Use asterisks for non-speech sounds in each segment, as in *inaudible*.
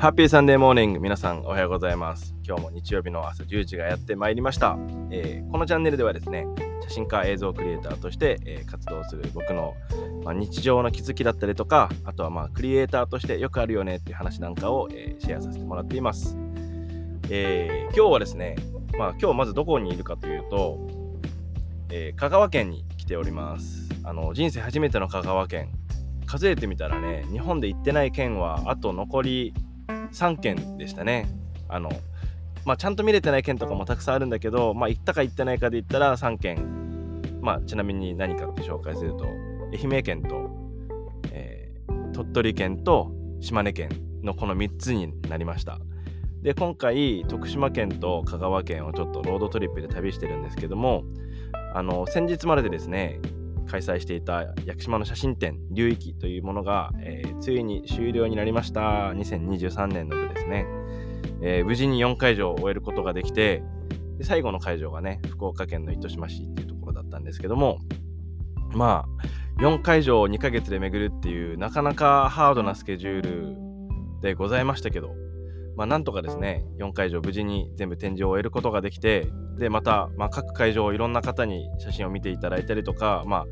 ハッピーサンデーモーニング皆さんおはようございます。今日も日曜日の朝10時がやってまいりました、えー、このチャンネルではですね写真家映像クリエイターとして、えー、活動する僕の、まあ、日常の気づきだったりとかあとはまあクリエイターとしてよくあるよねっていう話なんかを、えー、シェアさせてもらっています、え今日はですねまあ今日まずどこにいるかというと、え香川県に来ております。あの人生初めての香川県。数えてみたらね日本で行ってない県はあと残り3件でしたね。あのまあ、ちゃんと見れてない県とかもたくさんあるんだけど、まあ、行ったか行ってないかで言ったら3県、まあ、ちなみに何かって紹介すると愛媛県と、えー、鳥取県と島根県のこの3つになりましたで今回徳島県と香川県をちょっとロードトリップで旅してるんですけどもあの先日まででですね開催していた屋久島の写真展流域というものが、えー、ついに終了になりました。2023年の部ですね、えー、無事に4会場を終えることができてで最後の会場がね福岡県の糸島市っていうところだったんですけどもまあ4会場を2ヶ月で巡るっていうなかなかハードなスケジュールでございましたけどまあ、なんとかですね、4会場無事に全部展示を終えることができて、で、また、まあ、各会場いろんな方に写真を見ていただいたりとか、ま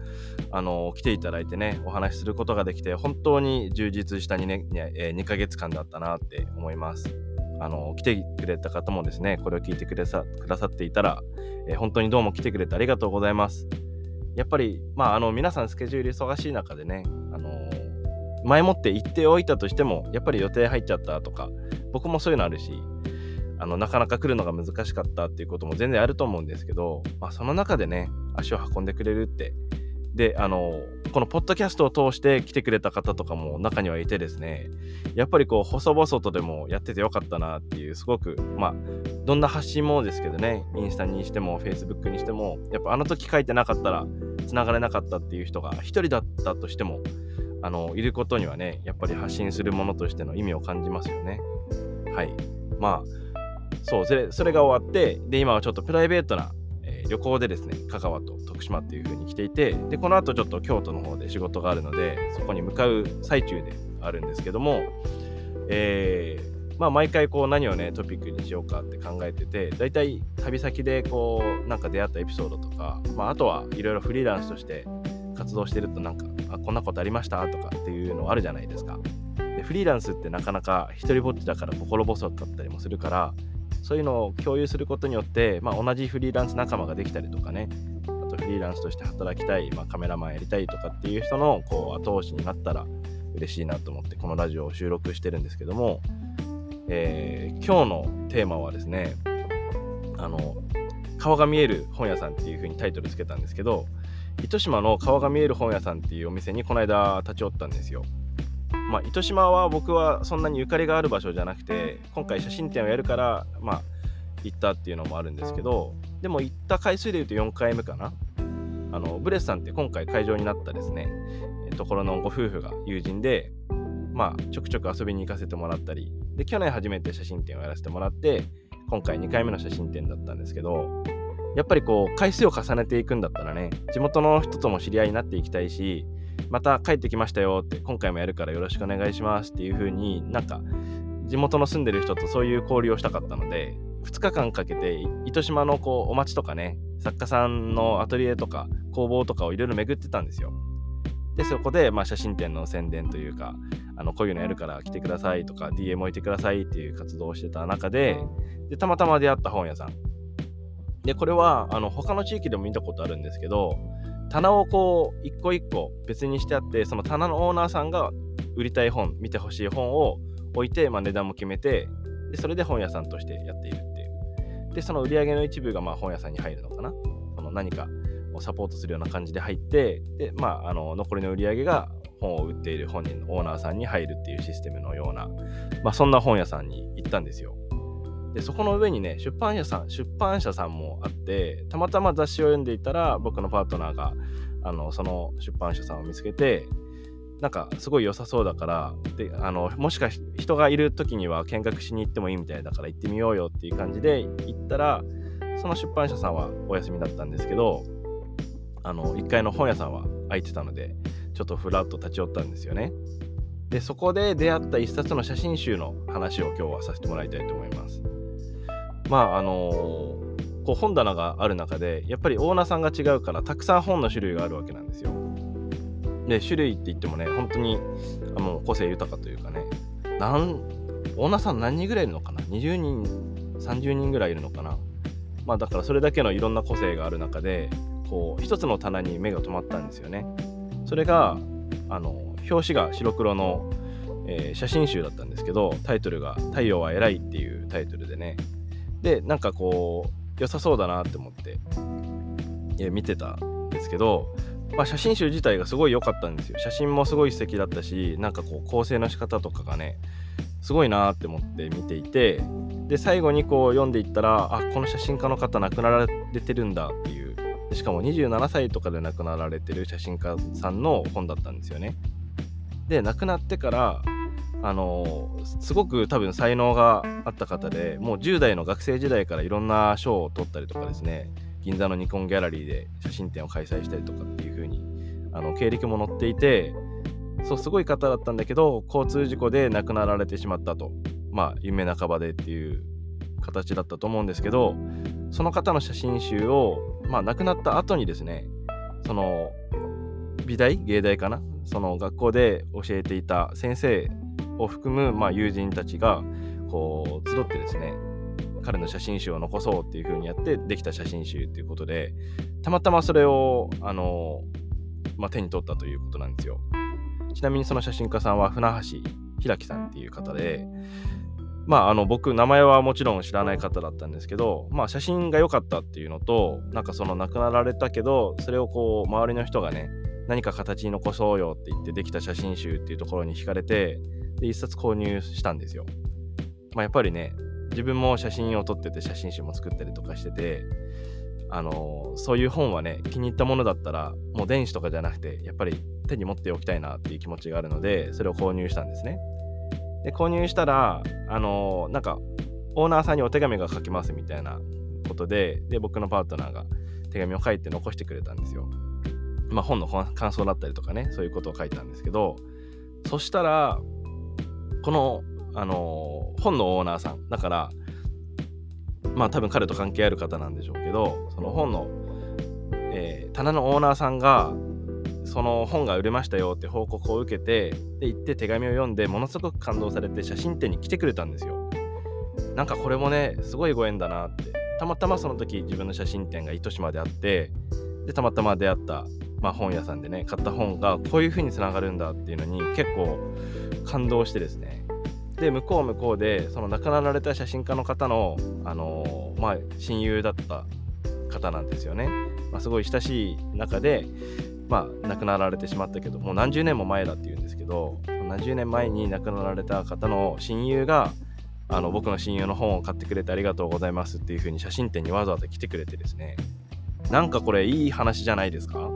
あ、あの来ていただいてね、お話しすることができて、本当に充実した2年、えー、2ヶ月間だったなって思います。あの来てくれた方もですね、これを聞いてくださくださっていたら、えー、本当にどうも来てくれてありがとうございます。やっぱり、まあ、あの皆さんスケジュール忙しい中でね、あの前もって言っておいたとしても、やっぱり予定入っちゃったとか、僕もそういうのあるし、あのなかなか来るのが難しかったっていうことも全然あると思うんですけど、まあ、その中でね、足を運んでくれるって、で、あの、このポッドキャストを通して来てくれた方とかも中にはいてですね、やっぱりこう、細々とでもやっててよかったなっていう、すごく、まあ、どんな発信もですけどね、インスタにしても、フェイスブックにしても、やっぱあの時書いてなかったら、繋がれなかったっていう人が一人だったとしても、あの、いることにはね、やっぱり発信するものとしての意味を感じますよね。はい。まあ、そう、それそれが終わって、で、今はちょっとプライベートな、えー、旅行でですね、香川と徳島っていう風に来ていて、で、この後ちょっと京都の方で仕事があるので、そこに向かう最中であるんですけども、えー、まあ、毎回こう何をねトピックにしようかって考えてて大体旅先でこうなんか出会ったエピソードとか、まあ、あとはいろいろフリーランスとして活動してるとなんかあこんなことありましたとかっていうのあるじゃないですか。でフリーランスってなかなか一人ぼっちだから心細かったりもするからそういうのを共有することによって、まあ、同じフリーランス仲間ができたりとかねあとフリーランスとして働きたい、まあ、カメラマンやりたいとかっていう人のこう後押しになったら嬉しいなと思ってこのラジオを収録してるんですけども、えー、今日のテーマはですねあの顔が見える本屋さんっていう風にタイトルつけたんですけど糸島の顔が見える本屋さんっていうお店にこの間立ち寄ったんですよ。まあ、糸島は僕はそんなにゆかりがある場所じゃなくて今回写真展をやるからまあ行ったっていうのもあるんですけどでも行った回数でいうと4回目かな。あのブレスさんって今回会場になったですねところのご夫婦が友人でまあちょくちょく遊びに行かせてもらったりで去年初めて写真展をやらせてもらって今回2回目の写真展だったんですけどやっぱりこう回数を重ねていくんだったらね地元の人とも知り合いになっていきたいしまた帰ってきましたよって今回もやるからよろしくお願いしますっていう風になんか地元の住んでる人とそういう交流をしたかったので2日間かけて糸島のこうお町とかね作家さんのアトリエとか工房とかをいろいろ巡ってたんですよ。でそこでまあ写真展の宣伝というかあのこういうのやるから来てくださいとか DM 置いてくださいっていう活動をしてた中ででたまたま出会った本屋さんでこれはあの他の地域でも見たことあるんですけど棚をこう一個一個別にしてあってその棚のオーナーさんが売りたい本見てほしい本を置いて、まあ、値段も決めてでそれで本屋さんとしてやっているっていうでその売り上げの一部がまあ本屋さんに入るのかなその何かをサポートするような感じで入ってで、まあ、あの残りの売り上げが本を売っている本人のオーナーさんに入るっていうシステムのような、まあ、そんな本屋さんに行ったんですよ。でそこの上にね出版社さん出版社さんもあってたまたま雑誌を読んでいたら僕のパートナーがあのその出版社さんを見つけてなんかすごい良さそうだからであのもしかし人がいる時には見学しに行ってもいいみたいだから行ってみようよっていう感じで行ったらその出版社さんはお休みだったんですけどあの1階の本屋さんは空いてたのでちょっとふらっと立ち寄ったんですよね。でそこで出会った一冊の写真集の話を今日はさせてもらいたいと思います。まああの、こう本棚がある中でやっぱりオーナーさんが違うからたくさん本の種類があるわけなんですよ。で種類って言ってもね本当にあの個性豊かというかねなんオーナーさん何人ぐらいいるのかな？20人30人ぐらいいるのかな？まあだからそれだけのいろんな個性がある中でこう一つの棚に目が止まったんですよね。それがあの表紙が白黒の、えー、写真集だったんですけどタイトルが「太陽は偉い」っていうタイトルでねでなんかこう良さそうだなって思って、見てたんですけどまあ、写真集自体がすごい良かったんですよ。写真もすごい素敵だったし、なんかこう構成の仕方とかがね、すごいなって思って見ていて、で、最後にこう読んでいったら、あ、この写真家の方亡くなられてるんだっていう、しかも27歳とかで亡くなられてる写真家さんの本だったんですよね。で、亡くなってから、あのすごく多分才能があった方でもう10代の学生時代からいろんな賞を取ったりとかですね銀座のニコンギャラリーで写真展を開催したりとかっていう風にあの経歴も載っていてそうすごい方だったんだけど交通事故で亡くなられてしまったとまあ夢半ばでっていう形だったと思うんですけどその方の写真集をまあ亡くなった後にですねその美大芸大かなその学校で教えていた先生を含む、まあ、友人たちがこう集ってですね彼の写真集を残そうっていう風にやってできた写真集っていうことでたまたまそれをあの、まあ、手に取ったということなんですよ。ちなみにその写真家さんは船橋平木さんっていう方でまああの僕名前はもちろん知らない方だったんですけどまあ写真が良かったっていうのとなんかその亡くなられたけどそれをこう周りの人がね何か形に残そうよって言ってできた写真集っていうところに惹かれてで一冊購入したんですよ。まあやっぱりね自分も写真を撮ってて写真集も作ったりとかしててあのそういう本はね気に入ったものだったらもう電子とかじゃなくてやっぱり手に持っておきたいなっていう気持ちがあるのでそれを購入したんですね。で購入したらあのなんかオーナーさんにお手紙が書きますみたいなことでで僕のパートナーが手紙を書いて残してくれたんですよ。まあ本の感想だったりとかねそういうことを書いたんですけどそしたらこのあの本のオーナーさん。だからまあ多分彼と関係ある方なんでしょうけどその本の、えー、棚のオーナーさんがその本が売れましたよって報告を受けてで行って手紙を読んでものすごく感動されて写真展に来てくれたんですよ。なんかこれもねすごいご縁だなって。たまたまその時自分の写真展が糸島であってでたまたま出会った、まあ、本屋さんでね買った本がこういう風につながるんだっていうのに結構感動してですね。で向こう向こうでその亡くなられた写真家の方の、あのー、まあ、親友だった方なんですよね、まあ、すごい親しい中で、まあ、亡くなられてしまったけどもう何十年も前だっていうんですけど何十年前に亡くなられた方の親友があの僕の親友の本を買ってくれてありがとうございますっていう風に写真展にわざわざ来てくれてですね。なんかこれいい話じゃないですか、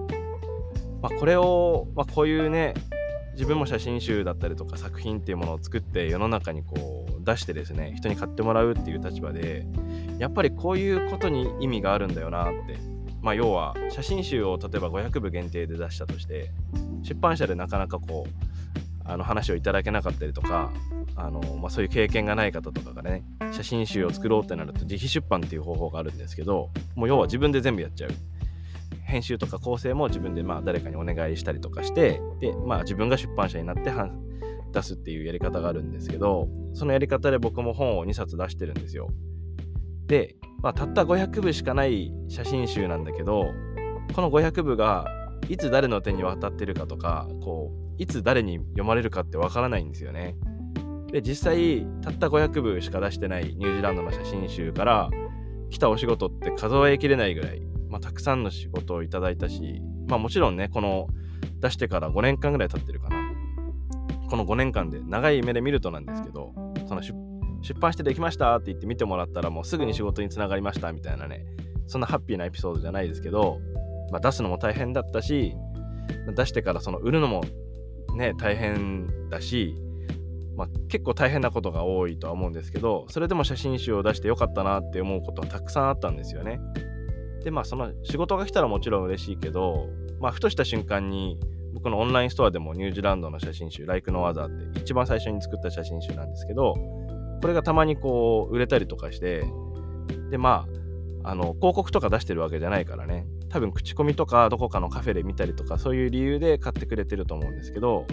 まあ、これを、まあ、こういうね自分も写真集だったりとか作品っていうものを作って世の中にこう出してですね人に買ってもらうっていう立場でやっぱりこういうことに意味があるんだよなって。まあ要は写真集を例えば500部限定で出したとして出版社でなかなかこうあの話をいただけなかったりとかあの、まあ、そういう経験がない方とかがね写真集を作ろうってなると自費出版っていう方法があるんですけどもう要は自分で全部やっちゃう編集とか構成も自分でまあ誰かにお願いしたりとかしてで、まあ、自分が出版社になって出すっていうやり方があるんですけどそのやり方で僕も本を2冊出してるんですよ。で、まあ、たった500部しかない写真集なんだけどこの500部がいつ誰の手に渡ってるかとかこういつ誰に読まれるかってわからないんですよね。で実際たった500部しか出してないニュージーランドの写真集から来たお仕事って数えきれないぐらいまあ、たくさんの仕事をいただいたし、まあ、もちろんねこの出してから5年間ぐらい経ってるかなこの5年間で長い目で見るとなんですけどその出版してできましたって言って見てもらったらもうすぐに仕事につながりましたみたいなねそんなハッピーなエピソードじゃないですけど、まあ、出すのも大変だったし出してからその売るのもね大変だし、まあ、結構大変なことが多いとは思うんですけどそれでも写真集を出してよかったなって思うことはたくさんあったんですよね。でまあその仕事が来たらもちろん嬉しいけど、まあ、ふとした瞬間に僕のオンラインストアでもニュージーランドの写真集、Like No Other って一番最初に作った写真集なんですけど、これがたまにこう売れたりとかして、で、まあ、あの広告とか出してるわけじゃないからね、多分口コミとかどこかのカフェで見たりとかそういう理由で買ってくれてると思うんですけど、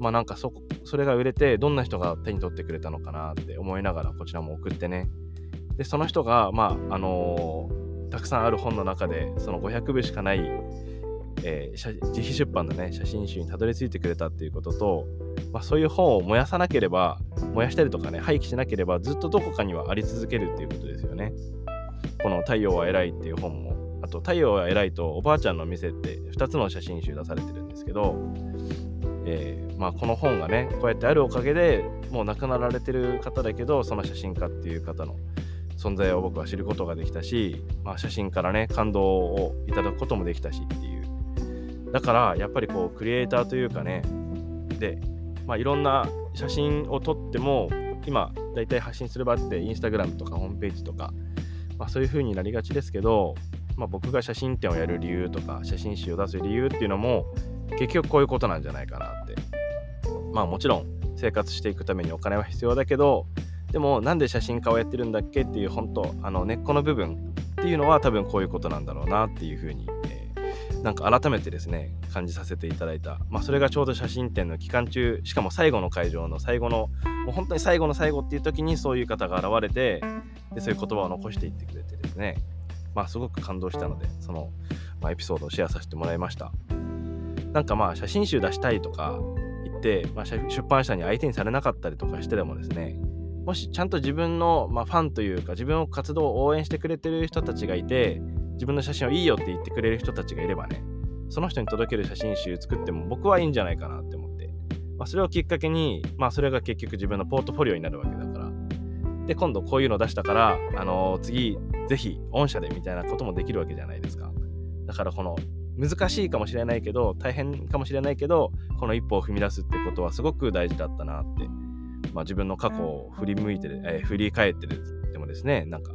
まあなんかそそれが売れてどんな人が手に取ってくれたのかなって思いながらこちらも送ってね。でその人がまああのー、たくさんある本の中でその500部しかない、えー、自費出版のね写真集にたどり着いてくれたっていうことと、まあ、そういう本を燃やさなければ燃やしたりとかね廃棄しなければずっとどこかにはあり続けるっていうことですよね。この「太陽は偉い」っていう本も。あと「太陽は偉い」と「おばあちゃんの店」って2つの写真集出されてるんですけどえー、まあ、この本がねこうやってあるおかげでもう亡くなられてる方だけどその写真家っていう方の存在を僕は知ることができたし、まあ、写真からね感動をいただくこともできたしっていう。だからやっぱりこうクリエイターというかねで、まあ、いろんな写真を撮っても今だいたい発信する場ってインスタグラムとかホームページとか、まあ、そういう風になりがちですけど、まあ、僕が写真展をやる理由とか写真集を出す理由っていうのも結局こういうことなんじゃないかなって。まあもちろん生活していくためにお金は必要だけどでもなんで写真家をやってるんだっけっていう本当あの根っこの部分っていうのは多分こういうことなんだろうなっていうふうに、えー、なんか改めてですね感じさせていただいた、まあ、それがちょうど写真展の期間中しかも最後の会場の最後のもう本当に最後の最後っていう時にそういう方が現れてでそういう言葉を残していってくれてですね。まあすごく感動したのでその、まあ、エピソードをシェアさせてもらいました。なんかまあ写真集出したいとか言って、まあ、出版社に相手にされなかったりとかしてでもですねもしちゃんと自分の、まあ、ファンというか自分の活動を応援してくれてる人たちがいて自分の写真をいいよって言ってくれる人たちがいればねその人に届ける写真集作っても僕はいいんじゃないかなって思って、まあ、それをきっかけに、まあ、それが結局自分のポートフォリオになるわけだからで今度こういうの出したから、あのー、次ぜひ御社でみたいなこともできるわけじゃないですか。だからこの難しいかもしれないけど大変かもしれないけどこの一歩を踏み出すってことはすごく大事だったなって、まあ、自分の過去を振り向いて、えー、振り返ってでもですねなんか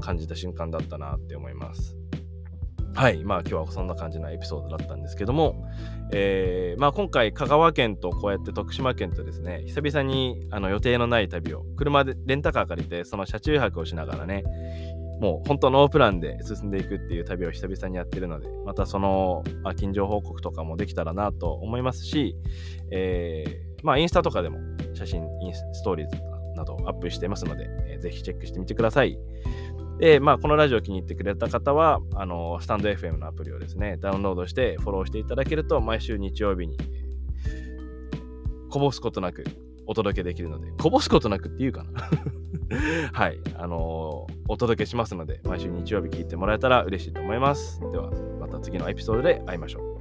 感じた瞬間だったなって思います。はいまあ今日はそんな感じのエピソードだったんですけども、えー、まあ今回香川県とこうやって徳島県とですね久々にあの予定のない旅を車でレンタカー借りてその車中泊をしながらねもう本当ノープランで進んでいくっていう旅を久々にやってるので、またその、ま、近所報告とかもできたらなと思いますし、えー、まあインスタとかでも写真、インストーリーズなどアップしてますので、えー、ぜひチェックしてみてください。で、まあ、このラジオ気に入ってくれた方は、あの、スタンド FM のアプリをですね、ダウンロードしてフォローしていただけると、毎週日曜日に、こぼすことなくお届けできるので、こぼすことなくっていうかな *laughs* はい、あのー、お届けしますので、毎週日曜日聞いてもらえたら嬉しいと思います。では、また次のエピソードで会いましょう。